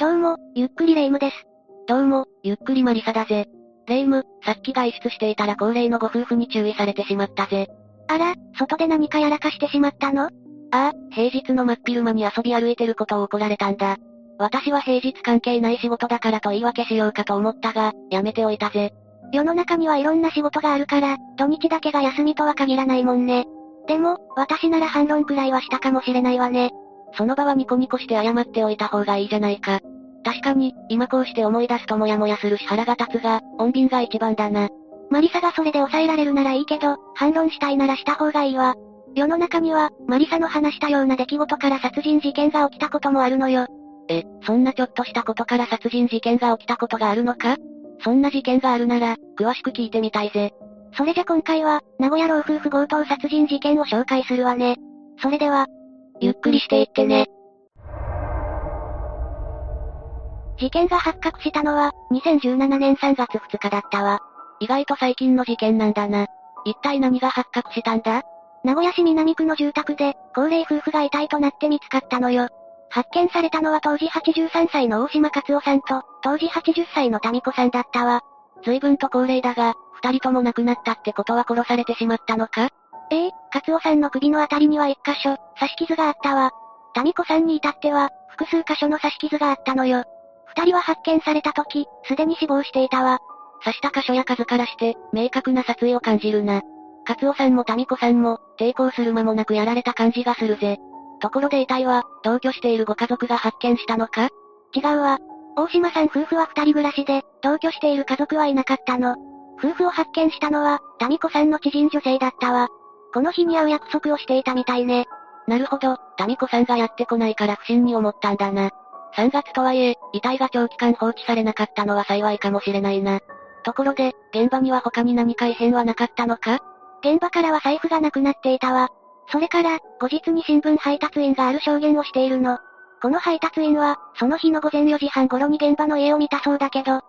どうも、ゆっくりレ夢ムです。どうも、ゆっくりマリサだぜ。レ夢ム、さっき外出していたら高齢のご夫婦に注意されてしまったぜ。あら、外で何かやらかしてしまったの？ああ、平日の真っ昼間に遊び歩いてることを怒られたんだ。私は平日関係ない仕事だからと言い訳しようかと思ったが、やめておいたぜ。世の中にはいろんな仕事があるから、土日だけが休みとは限らないもんね。でも、私なら反論くらいはしたかもしれないわね。その場はニコニコして謝っておいた方がいいじゃないか。確かに、今こうして思い出すとモヤモヤするし腹が立つが、穏便が一番だな。マリサがそれで抑えられるならいいけど、反論したいならした方がいいわ。世の中には、マリサの話したような出来事から殺人事件が起きたこともあるのよ。え、そんなちょっとしたことから殺人事件が起きたことがあるのか？そんな事件があるなら、詳しく聞いてみたいぜ。それじゃ今回は、名古屋老夫婦強盗殺人事件を紹介するわね。それでは、ゆっくりしていってね。事件が発覚したのは、2017年3月2日だったわ。意外と最近の事件なんだな。一体何が発覚したんだ？名古屋市南区の住宅で、高齢夫婦が遺体となって見つかったのよ。発見されたのは当時83歳の大島克夫さんと、当時80歳の民子さんだったわ。随分と高齢だが、二人とも亡くなったってことは殺されてしまったのか？ええ、克夫さんの首のあたりには一箇所、刺し傷があったわ。民子さんに至っては、複数箇所の刺し傷があったのよ。二人は発見された時、すでに死亡していたわ。刺した箇所や数からして、明確な殺意を感じるな。カツオさんもタミコさんも、抵抗する間もなくやられた感じがするぜ。ところで遺体は、同居しているご家族が発見したのか？違うわ。大島さん夫婦は二人暮らしで、同居している家族はいなかったの。夫婦を発見したのは、タミコさんの知人女性だったわ。この日に会う約束をしていたみたいね。なるほど、タミコさんがやってこないから不審に思ったんだな。3月とはいえ、遺体が長期間放置されなかったのは幸いかもしれないな。ところで、現場には他に何か異変はなかったのか？現場からは財布がなくなっていたわ。それから、後日に新聞配達員がある証言をしているの。この配達員は、その日の午前4時半頃に現場の家を見たそうだけど、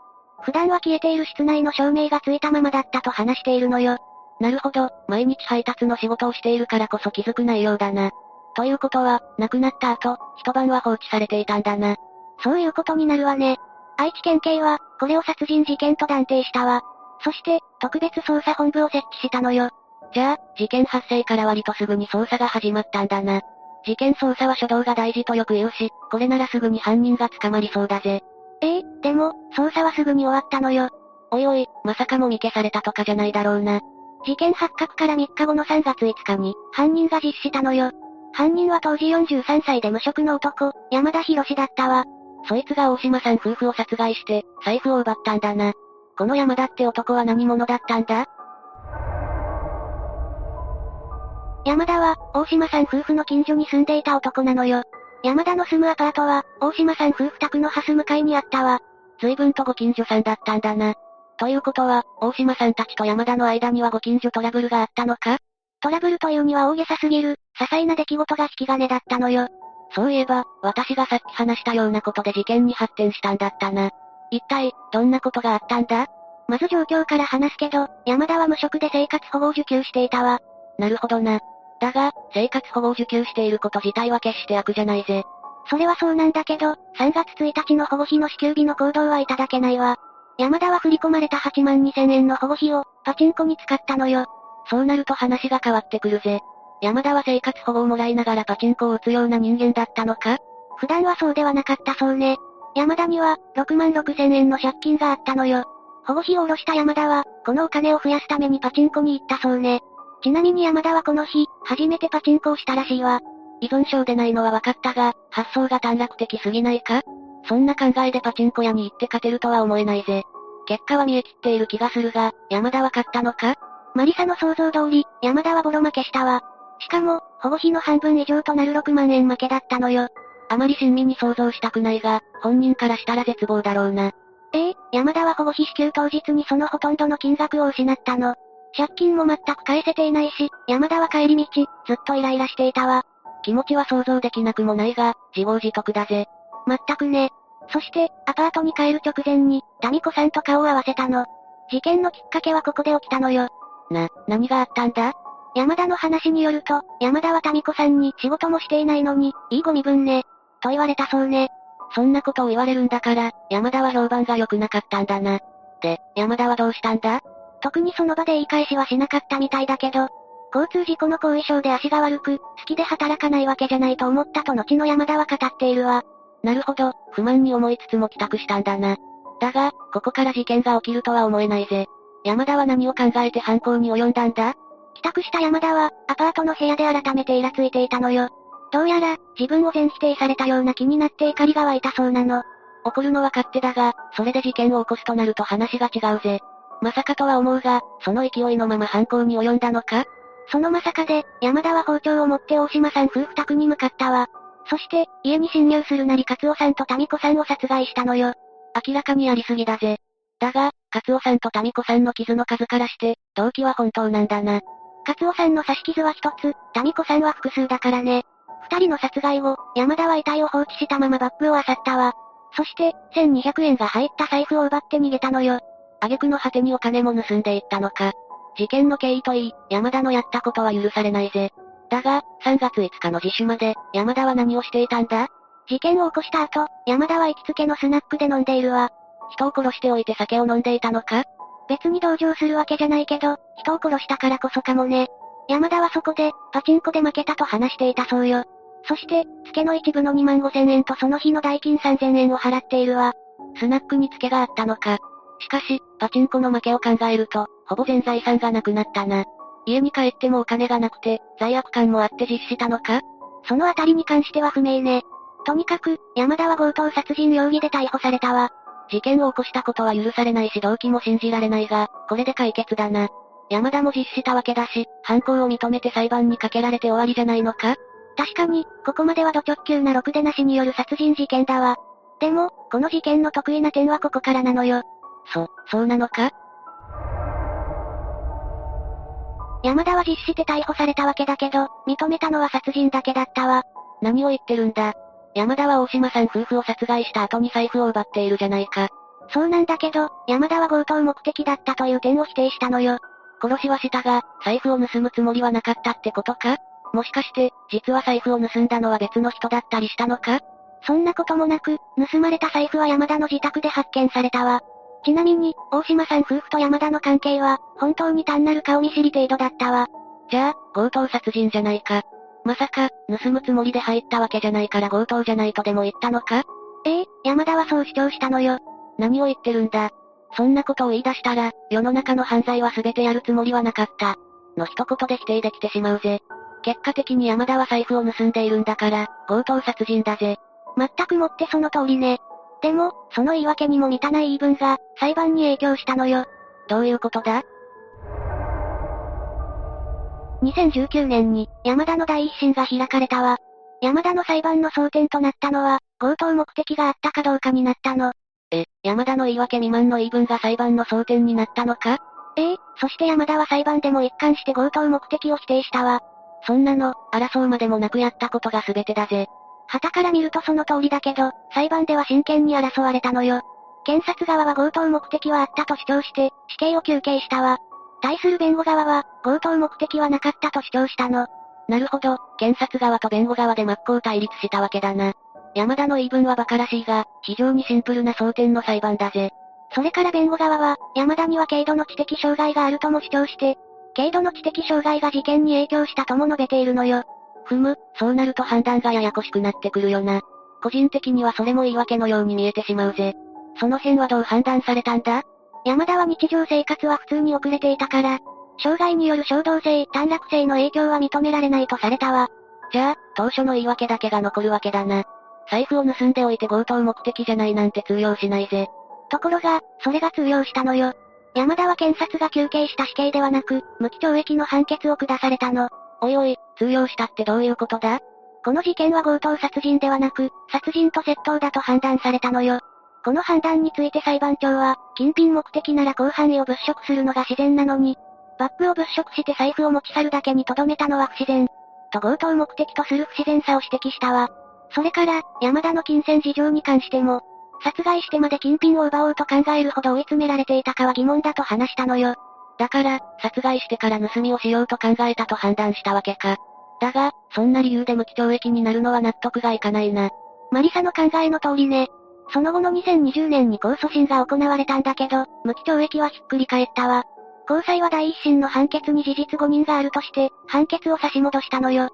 普段は消えている室内の照明がついたままだったと話しているのよ。なるほど、毎日配達の仕事をしているからこそ気づく内容だな。ということは、亡くなった後、一晩は放置されていたんだな。そういうことになるわね。愛知県警は、これを殺人事件と断定したわ。そして、特別捜査本部を設置したのよ。じゃあ、事件発生から割とすぐに捜査が始まったんだな。事件捜査は初動が大事とよく言うし、これならすぐに犯人が捕まりそうだぜ。ええでも、捜査はすぐに終わったのよ。おいおい、まさかもみ消されたとかじゃないだろうな。事件発覚から3日後の3月5日に、犯人が実施したのよ。犯人は当時43歳で無職の男、山田博だったわ。そいつが大島さん夫婦を殺害して、財布を奪ったんだな。この山田って男は何者だったんだ？山田は、大島さん夫婦の近所に住んでいた男なのよ。山田の住むアパートは、大島さん夫婦宅のハス向かいにあったわ。随分とご近所さんだったんだな。ということは、大島さんたちと山田の間にはご近所トラブルがあったのか？トラブルというには大げさすぎる、些細な出来事が引き金だったのよ。そういえば、私がさっき話したようなことで事件に発展したんだったな。一体、どんなことがあったんだ？まず状況から話すけど、山田は無職で生活保護を受給していたわ。なるほどな。だが、生活保護を受給していること自体は決して悪じゃないぜ。それはそうなんだけど、3月1日の保護費の支給日の行動はいただけないわ。山田は振り込まれた8万2千円の保護費を、パチンコに使ったのよ。そうなると話が変わってくるぜ。山田は生活保護をもらいながらパチンコを打つような人間だったのか？普段はそうではなかったそうね。山田には、6万6千円の借金があったのよ。保護費を下ろした山田は、このお金を増やすためにパチンコに行ったそうね。ちなみに山田はこの日、初めてパチンコをしたらしいわ。依存症でないのは分かったが、発想が短絡的すぎないか？そんな考えでパチンコ屋に行って勝てるとは思えないぜ。結果は見え切っている気がするが、山田は勝ったのか？マリサの想像通り、山田はボロ負けしたわ。しかも、保護費の半分以上となる6万円負けだったのよ。あまり親身に想像したくないが、本人からしたら絶望だろうな。ええ山田は保護費支給当日にそのほとんどの金額を失ったの。借金も全く返せていないし、山田は帰り道、ずっとイライラしていたわ。気持ちは想像できなくもないが、自業自得だぜ。まったくね。そして、アパートに帰る直前に、タミコさんと顔を合わせたの。事件のきっかけはここで起きたのよ。な、何があったんだ？山田の話によると、山田はタミコさんに仕事もしていないのに、いいご身分ね。と言われたそうね。そんなことを言われるんだから、山田は評判が良くなかったんだな。で、山田はどうしたんだ？特にその場で言い返しはしなかったみたいだけど、交通事故の後遺症で足が悪く、好きで働かないわけじゃないと思ったと後の山田は語っているわ。なるほど、不満に思いつつも帰宅したんだな。だが、ここから事件が起きるとは思えないぜ。山田は何を考えて犯行に及んだんだ？帰宅した山田は、アパートの部屋で改めてイラついていたのよ。どうやら、自分を全否定されたような気になって怒りが湧いたそうなの。怒るのは勝手だが、それで事件を起こすとなると話が違うぜ。まさかとは思うが、その勢いのまま犯行に及んだのか？そのまさかで、山田は包丁を持って大島さん夫婦宅に向かったわ。そして、家に侵入するなり勝夫さんと民子さんを殺害したのよ。明らかにやりすぎだぜ。だが、勝夫さんと民子さんの傷の数からして、動機は本当なんだな。勝夫さんの刺し傷は一つ、民子さんは複数だからね。二人の殺害後、山田は遺体を放置したままバッグを漁ったわ。そして、1200円が入った財布を奪って逃げたのよ。挙句の果てにお金も盗んでいったのか。事件の経緯といい、山田のやったことは許されないぜ。だが、3月5日の自首まで、山田は何をしていたんだ？事件を起こした後、山田は行きつけのスナックで飲んでいるわ。人を殺しておいて酒を飲んでいたのか？別に同情するわけじゃないけど、人を殺したからこそかもね。山田はそこで、パチンコで負けたと話していたそうよ。そして、付けの一部の2万5千円とその日の代金3千円を払っているわ。スナックに付けがあったのか。しかし、パチンコの負けを考えると、ほぼ全財産がなくなったな。家に帰ってもお金がなくて、罪悪感もあって実施したのか？そのあたりに関しては不明ね。とにかく、山田は強盗殺人容疑で逮捕されたわ。事件を起こしたことは許されないし動機も信じられないが、これで解決だな。山田も実施したわけだし、犯行を認めて裁判にかけられて終わりじゃないのか？確かに、ここまではド直球なろくでなしによる殺人事件だわ。でも、この事件の得意な点はここからなのよ。そ、そうなのか？山田は実施して逮捕されたわけだけど、認めたのは殺人だけだったわ。何を言ってるんだ？山田は大島さん夫婦を殺害した後に財布を奪っているじゃないか。そうなんだけど、山田は強盗目的だったという点を否定したのよ。殺しはしたが、財布を盗むつもりはなかったってことか？もしかして、実は財布を盗んだのは別の人だったりしたのか？そんなこともなく、盗まれた財布は山田の自宅で発見されたわ。ちなみに、大島さん夫婦と山田の関係は、本当に単なる顔見知り程度だったわ。じゃあ、強盗殺人じゃないか。まさか、盗むつもりで入ったわけじゃないから強盗じゃないとでも言ったのか？ええ、山田はそう主張したのよ。何を言ってるんだ？そんなことを言い出したら、世の中の犯罪は全てやるつもりはなかった。の一言で否定できてしまうぜ。結果的に山田は財布を盗んでいるんだから、強盗殺人だぜ。全くもってその通りね。でも、その言い訳にも満たない言い分が、裁判に影響したのよ。どういうことだ？2019年に、山田の第一審が開かれたわ。山田の裁判の争点となったのは、強盗目的があったかどうかになったの。え、山田の言い訳未満の言い分が裁判の争点になったのか？ええ、そして山田は裁判でも一貫して強盗目的を否定したわ。そんなの、争うまでもなくやったことが全てだぜ。旗から見るとその通りだけど、裁判では真剣に争われたのよ。検察側は強盗目的はあったと主張して、死刑を求刑したわ。対する弁護側は、強盗目的はなかったと主張したの。なるほど、検察側と弁護側で真っ向対立したわけだな。山田の言い分は馬鹿らしいが、非常にシンプルな争点の裁判だぜ。それから弁護側は、山田には軽度の知的障害があるとも主張して、軽度の知的障害が事件に影響したとも述べているのよ。ふむ、そうなると判断がややこしくなってくるよな。個人的にはそれも言い訳のように見えてしまうぜ。その辺はどう判断されたんだ？山田は日常生活は普通に遅れていたから、障害による衝動性、短絡性の影響は認められないとされたわ。じゃあ、当初の言い訳だけが残るわけだな。財布を盗んでおいて強盗目的じゃないなんて通用しないぜ。ところが、それが通用したのよ。山田は検察が求刑した死刑ではなく、無期懲役の判決を下されたの。おいおい、通用したってどういうことだ？この事件は強盗殺人ではなく、殺人と窃盗だと判断されたのよ。この判断について裁判長は、金品目的なら広範囲を物色するのが自然なのに、バッグを物色して財布を持ち去るだけに留めたのは不自然。と強盗目的とする不自然さを指摘したわ。それから、山田の金銭事情に関しても、殺害してまで金品を奪おうと考えるほど追い詰められていたかは疑問だと話したのよ。だから、殺害してから盗みをしようと考えたと判断したわけか。だが、そんな理由で無期懲役になるのは納得がいかないな。マリサの考えの通りね。その後の2020年に控訴審が行われたんだけど、無期懲役はひっくり返ったわ。高裁は第一審の判決に事実誤認があるとして、判決を差し戻したのよ。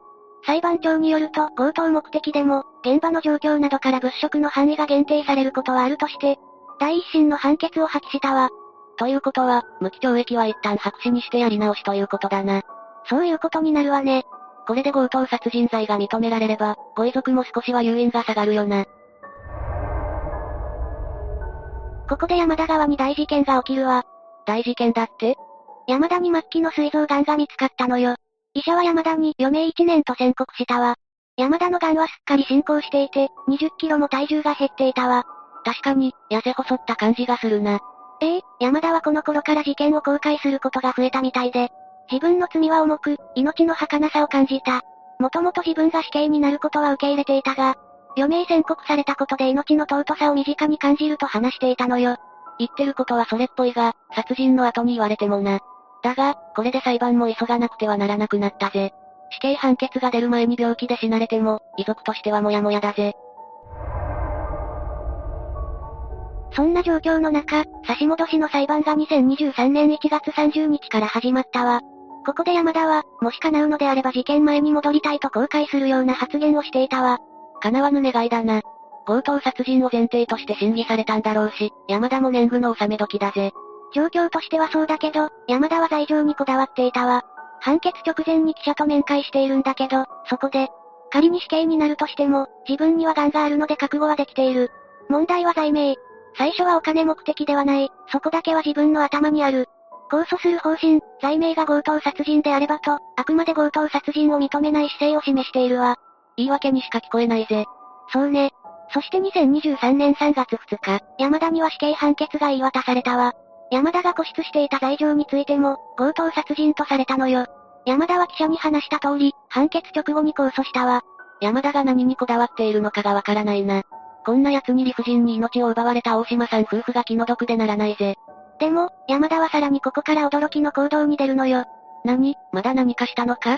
裁判長によると、強盗目的でも、現場の状況などから物色の範囲が限定されることはあるとして、第一審の判決を破棄したわ。ということは、無期懲役は一旦白紙にしてやり直しということだな。そういうことになるわね。これで強盗殺人罪が認められれば、ご遺族も少しは誘引が下がるよな。ここで山田川に大事件が起きるわ。大事件だって？山田に末期の膵臓癌が見つかったのよ。医者は山田に余命1年と宣告したわ。山田の癌はすっかり進行していて、20キロも体重が減っていたわ。確かに、痩せ細った感じがするな。ええ山田はこの頃から事件を公開することが増えたみたいで、自分の罪は重く、命の儚さを感じた。もともと自分が死刑になることは受け入れていたが、余命宣告されたことで命の尊さを身近に感じると話していたのよ。言ってることはそれっぽいが、殺人の後に言われてもな。だが、これで裁判も急がなくてはならなくなったぜ。死刑判決が出る前に病気で死なれても、遺族としてはモヤモヤだぜ。そんな状況の中、差し戻しの裁判が2023年1月30日から始まったわ。ここで山田は、もし叶うのであれば事件前に戻りたいと後悔するような発言をしていたわ。叶わぬ願いだな。強盗殺人を前提として審議されたんだろうし、山田も年貢の納め時だぜ。状況としてはそうだけど、山田は罪状にこだわっていたわ。判決直前に記者と面会しているんだけど、そこで、仮に死刑になるとしても、自分には癌があるので覚悟はできている。問題は罪名。最初はお金目的ではない、そこだけは自分の頭にある。控訴する方針、罪名が強盗殺人であればと、あくまで強盗殺人を認めない姿勢を示しているわ。言い訳にしか聞こえないぜ。そうね。そして2023年3月2日、山田には死刑判決が言い渡されたわ。山田が固執していた罪状についても、強盗殺人とされたのよ。山田は記者に話した通り、判決直後に控訴したわ。山田が何にこだわっているのかがわからないな。こんな奴に理不尽に命を奪われた大島さん夫婦が気の毒でならないぜ。でも、山田はさらにここから驚きの行動に出るのよ。何？まだ何かしたのか？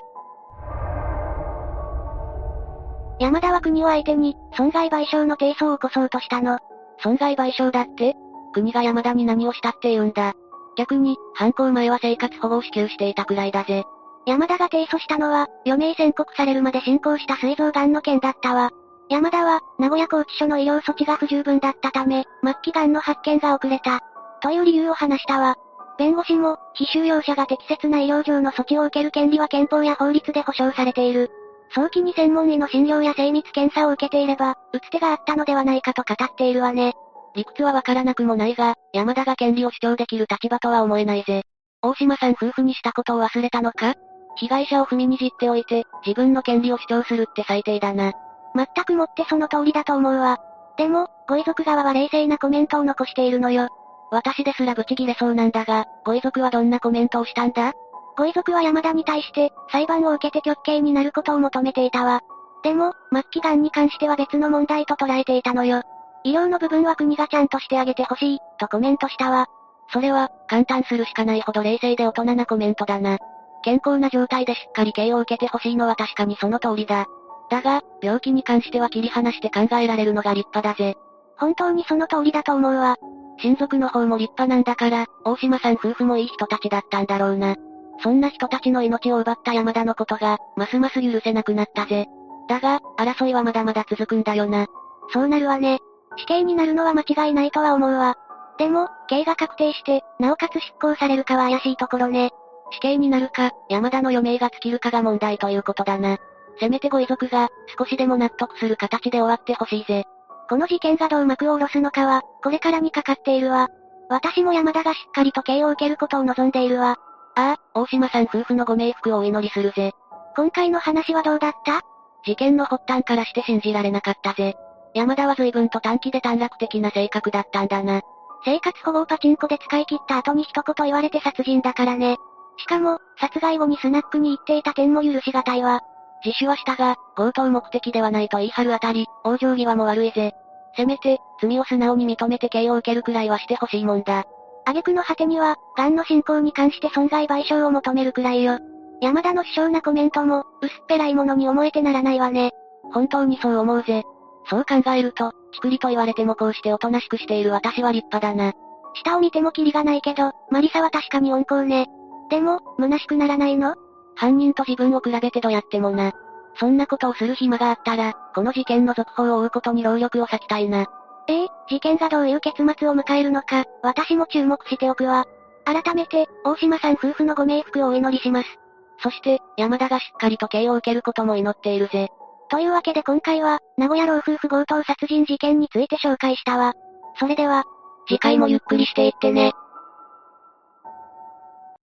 山田は国を相手に、損害賠償の提訴を起こそうとしたの。損害賠償だって？国が山田に何をしたって言うんだ。逆に、犯行前は生活保護を支給していたくらいだぜ。山田が提訴したのは、余命宣告されるまで進行した膵臓癌の件だったわ。山田は、名古屋拘置所の医療措置が不十分だったため、末期癌の発見が遅れた。という理由を話したわ。弁護士も、非収容者が適切な医療上の措置を受ける権利は憲法や法律で保障されている。早期に専門医の診療や精密検査を受けていれば、打つ手があったのではないかと語っているわね。理屈はわからなくもないが、山田が権利を主張できる立場とは思えないぜ。大島さん夫婦にしたことを忘れたのか？被害者を踏みにじっておいて、自分の権利を主張するって最低だな。全くもってその通りだと思うわ。でも、ご遺族側は冷静なコメントを残しているのよ。私ですらブチギレそうなんだが、ご遺族はどんなコメントをしたんだ？ご遺族は山田に対して、裁判を受けて極刑になることを求めていたわ。でも、末期癌に関しては別の問題と捉えていたのよ。医療の部分は国がちゃんとしてあげてほしい、とコメントしたわ。それは、簡単するしかないほど冷静で大人なコメントだな。健康な状態でしっかり刑を受けてほしいのは確かにその通りだ。だが、病気に関しては切り離して考えられるのが立派だぜ。本当にその通りだと思うわ。親族の方も立派なんだから、大島さん夫婦もいい人たちだったんだろうな。そんな人たちの命を奪った山田のことが、ますます許せなくなったぜ。だが、争いはまだまだ続くんだよな。そうなるわね。死刑になるのは間違いないとは思うわ。でも、刑が確定して、なおかつ執行されるかは怪しいところね。死刑になるか、山田の余命が尽きるかが問題ということだな。せめてご遺族が、少しでも納得する形で終わってほしいぜ。この事件がどう幕を下ろすのかは、これからにかかっているわ。私も山田がしっかりと刑を受けることを望んでいるわ。ああ、大島さん夫婦のご冥福をお祈りするぜ。今回の話はどうだった？事件の発端からして信じられなかったぜ。山田は随分と短期で短絡的な性格だったんだな。生活保護をパチンコで使い切った後に一言言われて殺人だからね。しかも、殺害後にスナックに行っていた点も許しがたいわ。自首はしたが、強盗目的ではないと言い張るあたり、往生際も悪いぜ。せめて、罪を素直に認めて刑を受けるくらいはしてほしいもんだ。挙句の果てには、癌の進行に関して損害賠償を求めるくらいよ。山田の首相なコメントも、薄っぺらいものに思えてならないわね。本当にそう思うぜ。そう考えると、チクリと言われてもこうしておとなしくしている私は立派だな。下を見てもキリがないけど、マリサは確かに温厚ね。でも、虚しくならないの？犯人と自分を比べてどうやってもな。そんなことをする暇があったら、この事件の続報を追うことに労力を割きたいな。ええ事件がどういう結末を迎えるのか、私も注目しておくわ。改めて、大島さん夫婦のご冥福をお祈りします。そして、山田がしっかりと刑を受けることも祈っているぜ。というわけで今回は、名古屋老夫婦強盗殺人事件について紹介したわ。それでは、次回もゆっくりしていってね。